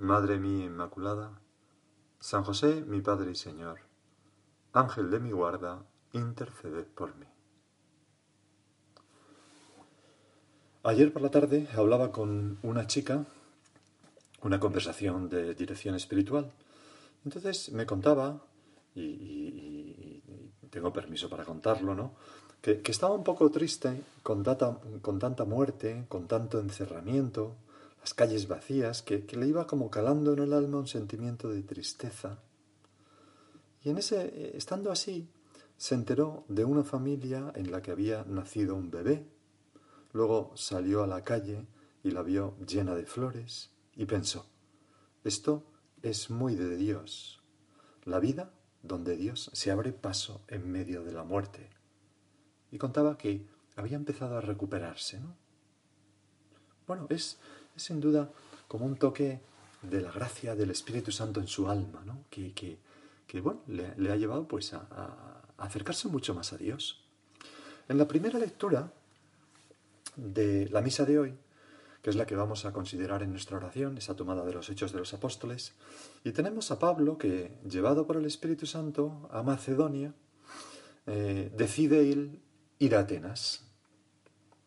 Madre mía Inmaculada, San José, mi Padre y Señor, Ángel de mi guarda, interceded por mí. Ayer por la tarde hablaba con una chica, una conversación de dirección espiritual. Entonces me contaba, y, tengo permiso para contarlo, ¿no? Que, estaba un poco triste con, con tanta muerte, con tanto encerramiento, las calles vacías, que, le iba como calando en el alma un sentimiento de tristeza. Y en ese, estando así, se enteró de una familia en la que había nacido un bebé. Luego salió a la calle y la vio llena de flores y pensó, esto es muy de Dios. La vida donde Dios se abre paso en medio de la muerte. Y contaba que había empezado a recuperarse, ¿no? Bueno, es, sin duda como un toque de la gracia del Espíritu Santo en su alma, ¿no? que, que, bueno, le, ha llevado pues a, acercarse mucho más a Dios. En la primera lectura de la misa de hoy, que es la que vamos a considerar en nuestra oración, esa tomada de los hechos de los apóstoles, y tenemos a Pablo que, llevado por el Espíritu Santo a Macedonia, eh, decide ir a Atenas.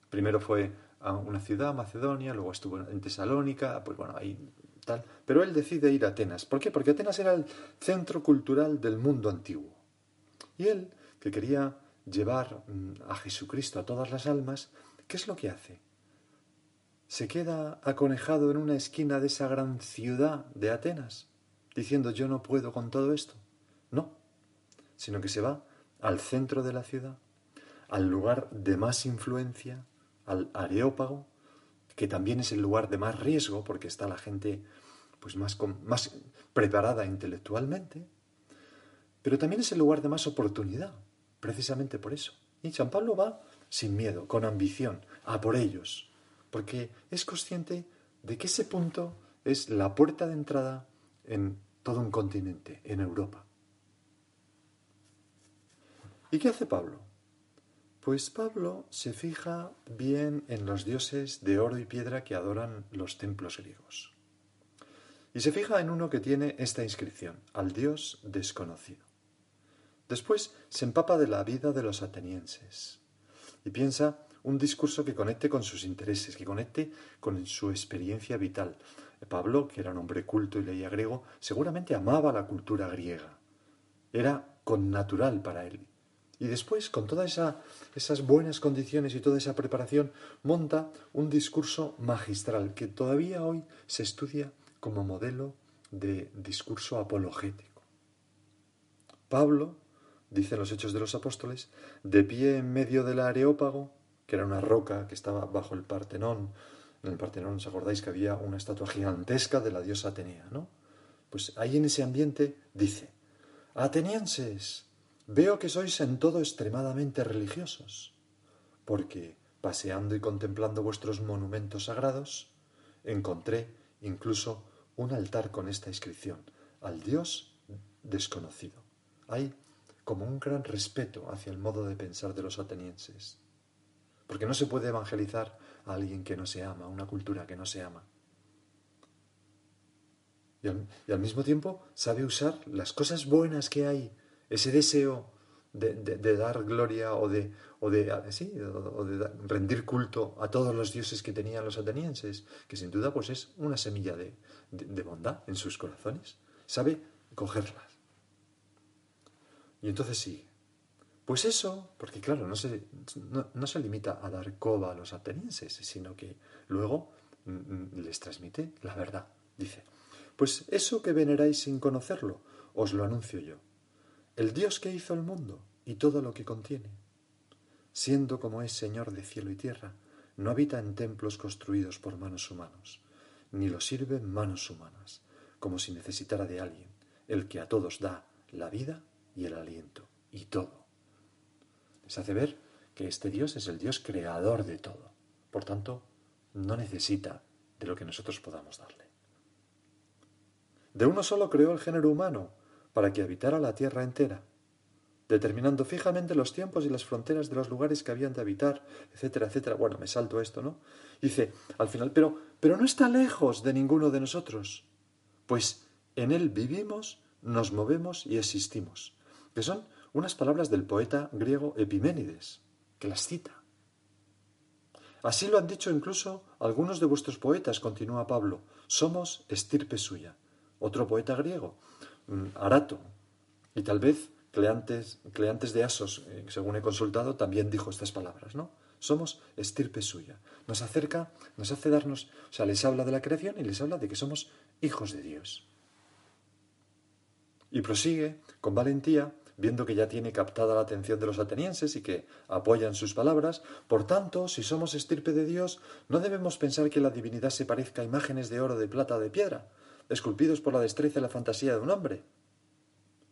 Primero fue a una ciudad, Macedonia, luego estuvo en Tesalónica, pues bueno, ahí tal. Pero él decide ir a Atenas. ¿Por qué? Porque Atenas era el centro cultural del mundo antiguo. Y él, que quería llevar mm, a Jesucristo a todas las almas, ¿qué es lo que hace? Se queda aconejado en una esquina de esa gran ciudad de Atenas, diciendo yo no puedo con todo esto. No, sino que se va al centro de la ciudad, al lugar de más influencia, al Areópago, que también es el lugar de más riesgo porque está la gente pues más, más preparada intelectualmente, pero también es el lugar de más oportunidad, precisamente por eso. Y San Pablo va sin miedo, con ambición, a por ellos, porque es consciente de que ese punto es la puerta de entrada en todo un continente, en Europa. ¿Y qué hace Pablo? Pues Pablo se fija bien en los dioses de oro y piedra que adoran los templos griegos. Y se fija en uno que tiene esta inscripción, al dios desconocido. Después se empapa de la vida de los atenienses y piensa un discurso que conecte con sus intereses, que conecte con su experiencia vital. Pablo, que era un hombre culto y leía griego, seguramente amaba la cultura griega. Era connatural para él y después, con todas esas buenas condiciones y toda esa preparación, monta un discurso magistral que todavía hoy se estudia como modelo de discurso apologético. Pablo, dicen los Hechos de los Apóstoles, de pie en medio del Areópago, que era una roca que estaba bajo el Partenón. En el Partenón, ¿os acordáis que había una estatua gigantesca de la diosa Atenea, no? Pues ahí en ese ambiente dice, Atenienses, Veo que sois en todo extremadamente religiosos, porque, paseando y contemplando vuestros monumentos sagrados, encontré incluso un altar con esta inscripción, al Dios desconocido. Hay como un gran respeto hacia el modo de pensar de los atenienses, porque no se puede evangelizar a alguien que no se ama, a una cultura que no se ama. Y al, y al mismo tiempo sabe usar las cosas buenas que hay ese deseo de, dar gloria o de, rendir culto a todos los dioses que tenían los atenienses, que sin duda pues es una semilla de, bondad en sus corazones. Sabe cogerlas. Y entonces sigue. Pues eso, porque claro, no se, no, se limita a dar coba a los atenienses, sino que luego mm, mm, les transmite la verdad. Dice, pues eso que veneráis sin conocerlo, os lo anuncio yo. El Dios que hizo el mundo y todo lo que contiene, siendo como es Señor de cielo y tierra, no habita en templos construidos por manos humanos, ni lo sirven manos humanas, como si necesitara de alguien, el que a todos da la vida y el aliento, y todo les hace ver que este Dios es el Dios creador de todo. Por tanto, no necesita de lo que nosotros podamos darle. De uno solo creó el género humano para que habitara la tierra entera, determinando fijamente los tiempos y las fronteras de los lugares que habían de habitar, etcétera, etcétera. Bueno, me salto esto, ¿no? Dice, al final, pero, pero no está lejos de ninguno de nosotros, pues en él vivimos, nos movemos y existimos, que son unas palabras del poeta griego Epiménides, que las cita. Así lo han dicho incluso algunos de vuestros poetas, continúa Pablo, somos estirpe suya. Otro poeta griego, Arato, y tal vez Cleantes, Cleantes de Asos, eh, según he consultado, también dijo estas palabras, ¿no? Somos estirpe suya. Nos acerca, nos hace darnos, o sea, les habla de la creación y les habla de que somos hijos de Dios. Y prosigue con valentía viendo que ya tiene captada la atención de los atenienses y que apoyan sus palabras, por tanto, si somos estirpe de Dios, no debemos pensar que la divinidad se parezca a imágenes de oro, de plata de piedra, esculpidos por la destreza y la fantasía de un hombre.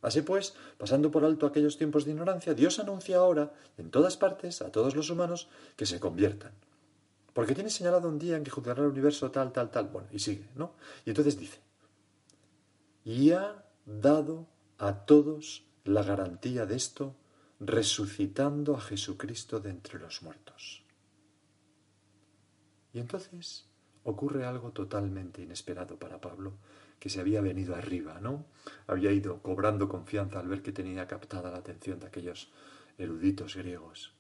Así pues, pasando por alto aquellos tiempos de ignorancia, Dios anuncia ahora, en todas partes, a todos los humanos, que se conviertan. Porque tiene señalado un día en que juzgará el universo tal, tal, tal. Bueno, y sigue, ¿no? Y entonces dice, y ha dado a todos la garantía de esto resucitando a Jesucristo de entre los muertos. Y entonces ocurre algo totalmente inesperado para Pablo, que se había venido arriba, ¿no? Había ido cobrando confianza al ver que tenía captada la atención de aquellos eruditos griegos.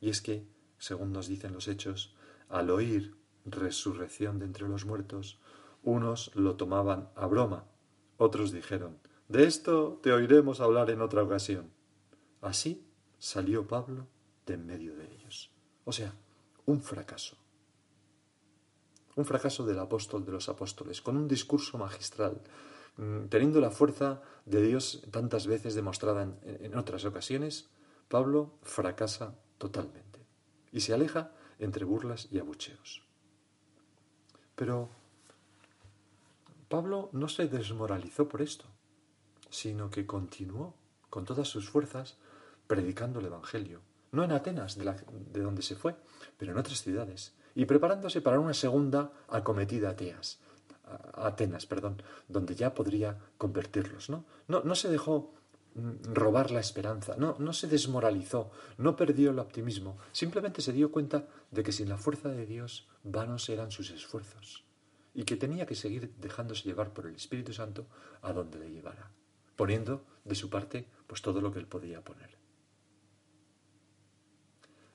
Y es que, según nos dicen los hechos, al oír resurrección de entre los muertos, unos lo tomaban a broma, otros dijeron, de esto te oiremos hablar en otra ocasión. Así salió Pablo de en medio de ellos. O sea, un fracaso. Un fracaso del apóstol de los apóstoles, con un discurso magistral, mm, teniendo la fuerza de Dios tantas veces demostrada en, otras ocasiones, Pablo fracasa totalmente y se aleja entre burlas y abucheos. Pero Pablo no se desmoralizó por esto sino que continuó con todas sus fuerzas predicando el Evangelio, no en Atenas, de, donde se fue, pero en otras ciudades, y preparándose para una segunda acometida a Atenas, perdón, donde ya podría convertirlos. ¿no? No, no se dejó mm, robar la esperanza, no, no se desmoralizó, no perdió el optimismo, simplemente se dio cuenta de que sin la fuerza de Dios vanos eran sus esfuerzos y que tenía que seguir dejándose llevar por el Espíritu Santo a donde le llevara poniendo de su parte pues todo lo que él podía poner.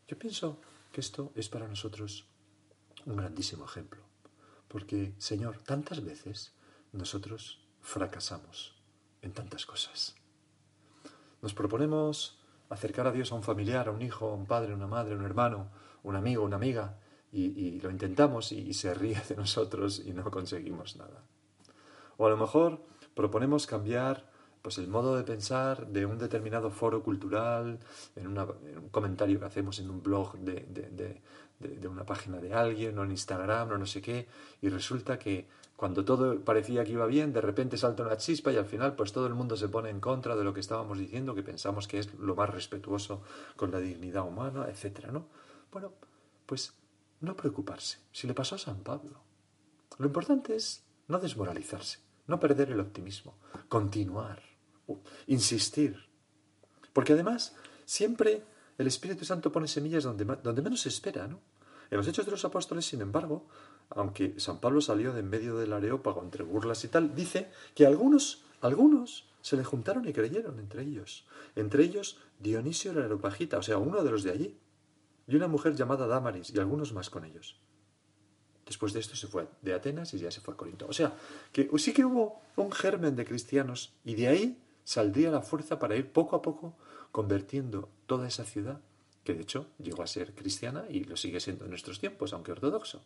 Yo pienso que esto es para nosotros un grandísimo ejemplo, porque, Señor, tantas veces nosotros fracasamos en tantas cosas. Nos proponemos acercar a Dios a un familiar, a un hijo, a un padre, a una madre, a un hermano, un amigo, una amiga, y, lo intentamos y se ríe de nosotros y no conseguimos nada. O a lo mejor proponemos cambiar pues el modo de pensar de un determinado foro cultural, en, un comentario que hacemos en un blog de, una página de alguien, o en Instagram, o no sé qué, y resulta que cuando todo parecía que iba bien, de repente salta una chispa y al final pues todo el mundo se pone en contra de lo que estábamos diciendo, que pensamos que es lo más respetuoso con la dignidad humana, etcétera, ¿no? Bueno, pues no preocuparse. Si le pasó a San Pablo. Lo importante es no desmoralizarse, no perder el optimismo, continuar insistir. Porque además, siempre el Espíritu Santo pone semillas donde, donde menos se espera, ¿no? En los Hechos de los Apóstoles, sin embargo, aunque San Pablo salió de en medio del areópago entre burlas y tal, dice que algunos, algunos se le juntaron y creyeron entre ellos. Entre ellos Dionisio el Areopagita, o sea, uno de los de allí, y una mujer llamada Damaris y algunos más con ellos. Después de esto se fue de Atenas y ya se fue a Corinto. O sea, que sí que hubo un germen de cristianos y de ahí saldría la fuerza para ir poco a poco convirtiendo toda esa ciudad, que de hecho llegó a ser cristiana y lo sigue siendo en nuestros tiempos, aunque ortodoxo.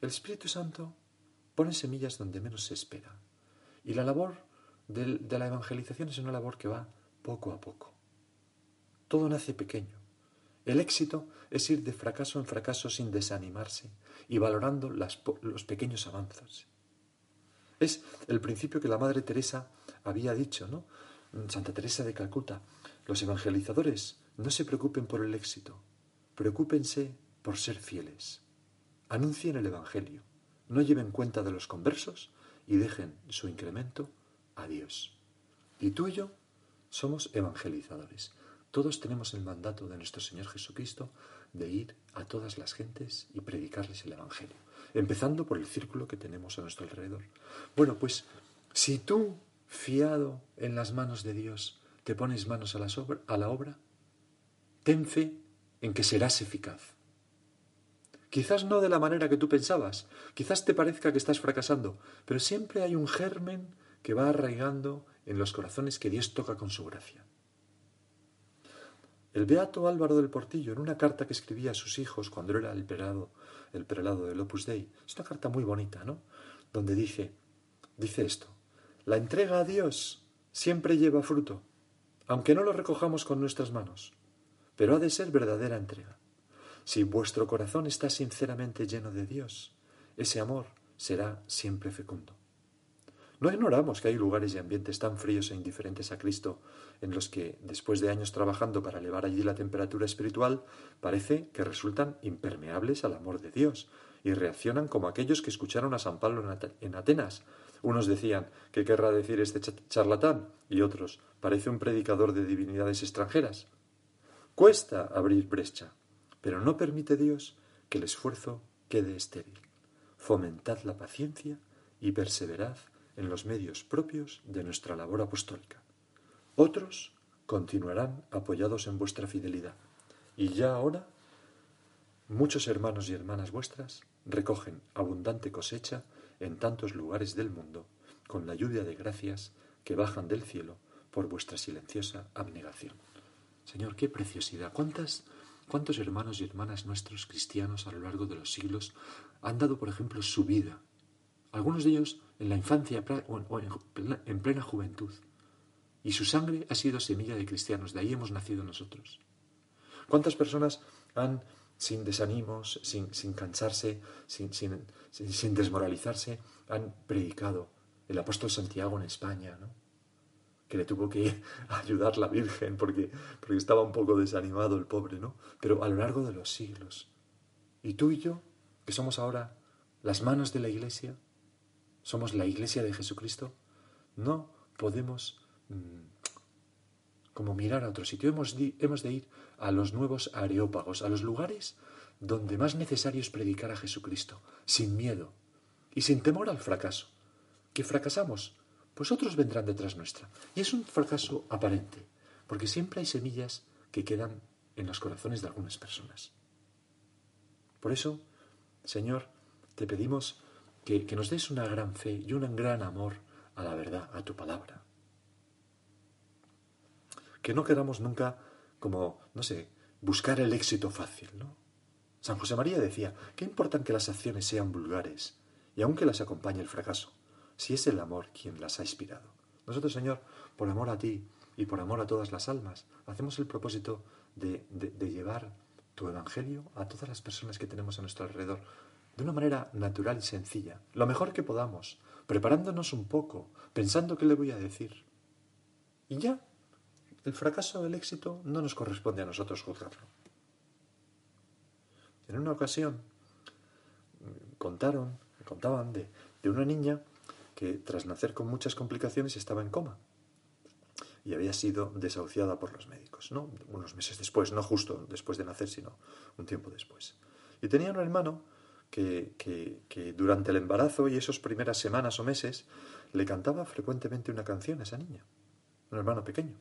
El Espíritu Santo pone semillas donde menos se espera. Y la labor de, la evangelización es una labor que va poco a poco. Todo nace pequeño. El éxito es ir de fracaso en fracaso sin desanimarse y valorando los pequeños avances. Es el principio que la Madre Teresa había dicho, ¿no? Santa Teresa de Calcuta. Los evangelizadores no se preocupen por el éxito, preocúpense por ser fieles. Anuncien el Evangelio, no lleven cuenta de los conversos y dejen su incremento a Dios. Y tú y yo somos evangelizadores. Todos tenemos el mandato de nuestro Señor Jesucristo de ir a todas las gentes y predicarles el Evangelio, empezando por el círculo que tenemos a nuestro alrededor. Bueno, pues si tú, fiado en las manos de Dios, te pones manos a, a la obra, ten fe en que serás eficaz. Quizás no de la manera que tú pensabas, quizás te parezca que estás fracasando, pero siempre hay un germen que va arraigando en los corazones que Dios toca con su gracia. El beato Álvaro del Portillo, en una carta que escribía a sus hijos cuando era el prelado, el prelado del Opus Dei, es una carta muy bonita, ¿no? Donde dice, dice esto, la entrega a Dios siempre lleva fruto, aunque no lo recojamos con nuestras manos, pero ha de ser verdadera entrega. Si vuestro corazón está sinceramente lleno de Dios, ese amor será siempre fecundo. No ignoramos que hay lugares y ambientes tan fríos e indiferentes a Cristo en los que, después de años trabajando para elevar allí la temperatura espiritual, parece que resultan impermeables al amor de Dios y reaccionan como aquellos que escucharon a San Pablo en Atenas. Unos decían, ¿qué querrá decir este charlatán? Y otros, parece un predicador de divinidades extranjeras. Cuesta abrir brecha, pero no permite Dios que el esfuerzo quede estéril. Fomentad la paciencia y perseverad en los medios propios de nuestra labor apostólica. Otros continuarán apoyados en vuestra fidelidad. Y ya ahora muchos hermanos y hermanas vuestras recogen abundante cosecha en tantos lugares del mundo con la lluvia de gracias que bajan del cielo por vuestra silenciosa abnegación. Señor, qué preciosidad. ¿Cuántas ¿Cuántos hermanos y hermanas nuestros cristianos a lo largo de los siglos han dado, por ejemplo, su vida? Algunos de ellos en la infancia o en plena juventud. Y su sangre ha sido semilla de cristianos, de ahí hemos nacido nosotros. ¿Cuántas personas han, sin desanimos, sin, cansarse, sin, sin desmoralizarse, han predicado el apóstol Santiago en España, ¿no? que le tuvo que ayudar la Virgen porque, porque estaba un poco desanimado el pobre, ¿no? Pero a lo largo de los siglos. Y tú y yo, que somos ahora las manos de la Iglesia, somos la Iglesia de Jesucristo, no podemos mm, como mirar a otro sitio. Hemos hemos de ir a los nuevos areópagos, a los lugares donde más necesario es predicar a Jesucristo, sin miedo y sin temor al fracaso. Que fracasamos, pues otros vendrán detrás nuestra. Y es un fracaso aparente, porque siempre hay semillas que quedan en los corazones de algunas personas. Por eso, Señor, te pedimos que, nos des una gran fe y un gran amor a la verdad, a tu palabra. Que no queramos nunca como, no sé, buscar el éxito fácil, ¿no? San José María decía, ¿qué importan que las acciones sean vulgares y aunque las acompañe el fracaso? si es el amor quien las ha inspirado. Nosotros, Señor, por amor a ti y por amor a todas las almas, hacemos el propósito de, llevar tu Evangelio a todas las personas que tenemos a nuestro alrededor, de una manera natural y sencilla, lo mejor que podamos, preparándonos un poco, pensando qué le voy a decir. Y ya, el fracaso o el éxito no nos corresponde a nosotros juzgarlo. En una ocasión contaron, contaban de, de una niña que tras nacer con muchas complicaciones estaba en coma y había sido desahuciada por los médicos, ¿no? Unos meses después, no justo después de nacer, sino un tiempo después. Y tenía un hermano que, durante el embarazo y esas primeras semanas o meses le cantaba frecuentemente una canción a esa niña, un hermano pequeño.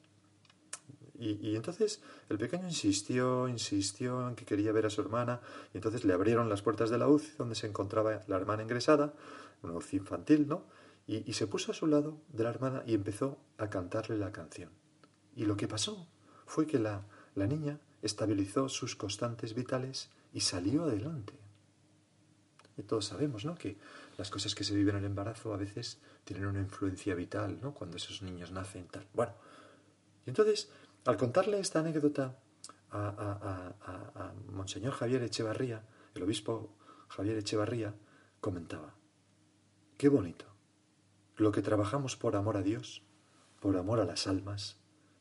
Y, entonces el pequeño insistió, insistió en que quería ver a su hermana, y entonces le abrieron las puertas de la UCI donde se encontraba la hermana ingresada, una UCI infantil, ¿no? Y, y se puso a su lado de la hermana y empezó a cantarle la canción. Y lo que pasó fue que la, la niña estabilizó sus constantes vitales y salió adelante. Todos sabemos, ¿no? Que las cosas que se viven en el embarazo a veces tienen una influencia vital, ¿no? Cuando esos niños nacen, tal. Bueno, y entonces, al contarle esta anécdota a, a Monseñor Javier Echevarría, el obispo Javier Echevarría, comentaba, qué bonito, lo que trabajamos por amor a Dios, por amor a las almas,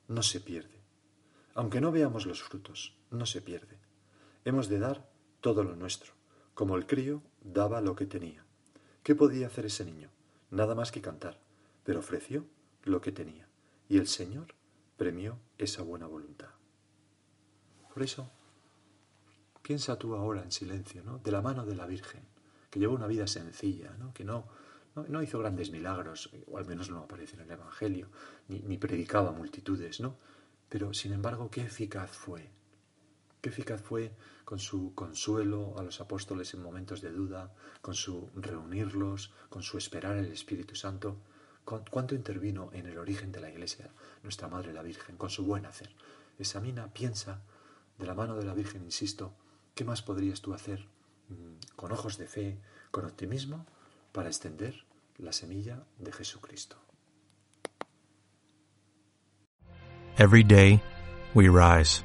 no se pierde. Aunque no veamos los frutos, no se pierde. Hemos de dar todo lo nuestro, como el crío daba lo que tenía. ¿Qué podía hacer ese niño? Nada más que cantar, pero ofreció lo que tenía, y el Señor premió esa buena voluntad. Por eso, piensa tú ahora en silencio, ¿no? De la mano de la Virgen, que llevó una vida sencilla, ¿no? Que no, no, hizo grandes milagros, o al menos no aparece en el Evangelio, ni, ni predicaba multitudes, ¿no? Pero, sin embargo, qué eficaz fue. Qué eficaz fue con su consuelo a los apóstoles en momentos de duda, con su reunirlos, con su esperar el Espíritu Santo. ¿Cuánto intervino en el origen de la Iglesia nuestra Madre la Virgen, con su buen hacer? Examina, piensa, de la mano de la Virgen, insisto, ¿qué más podrías tú hacer mm, con ojos de fe, con optimismo, para extender la semilla de Jesucristo. Every day, we rise,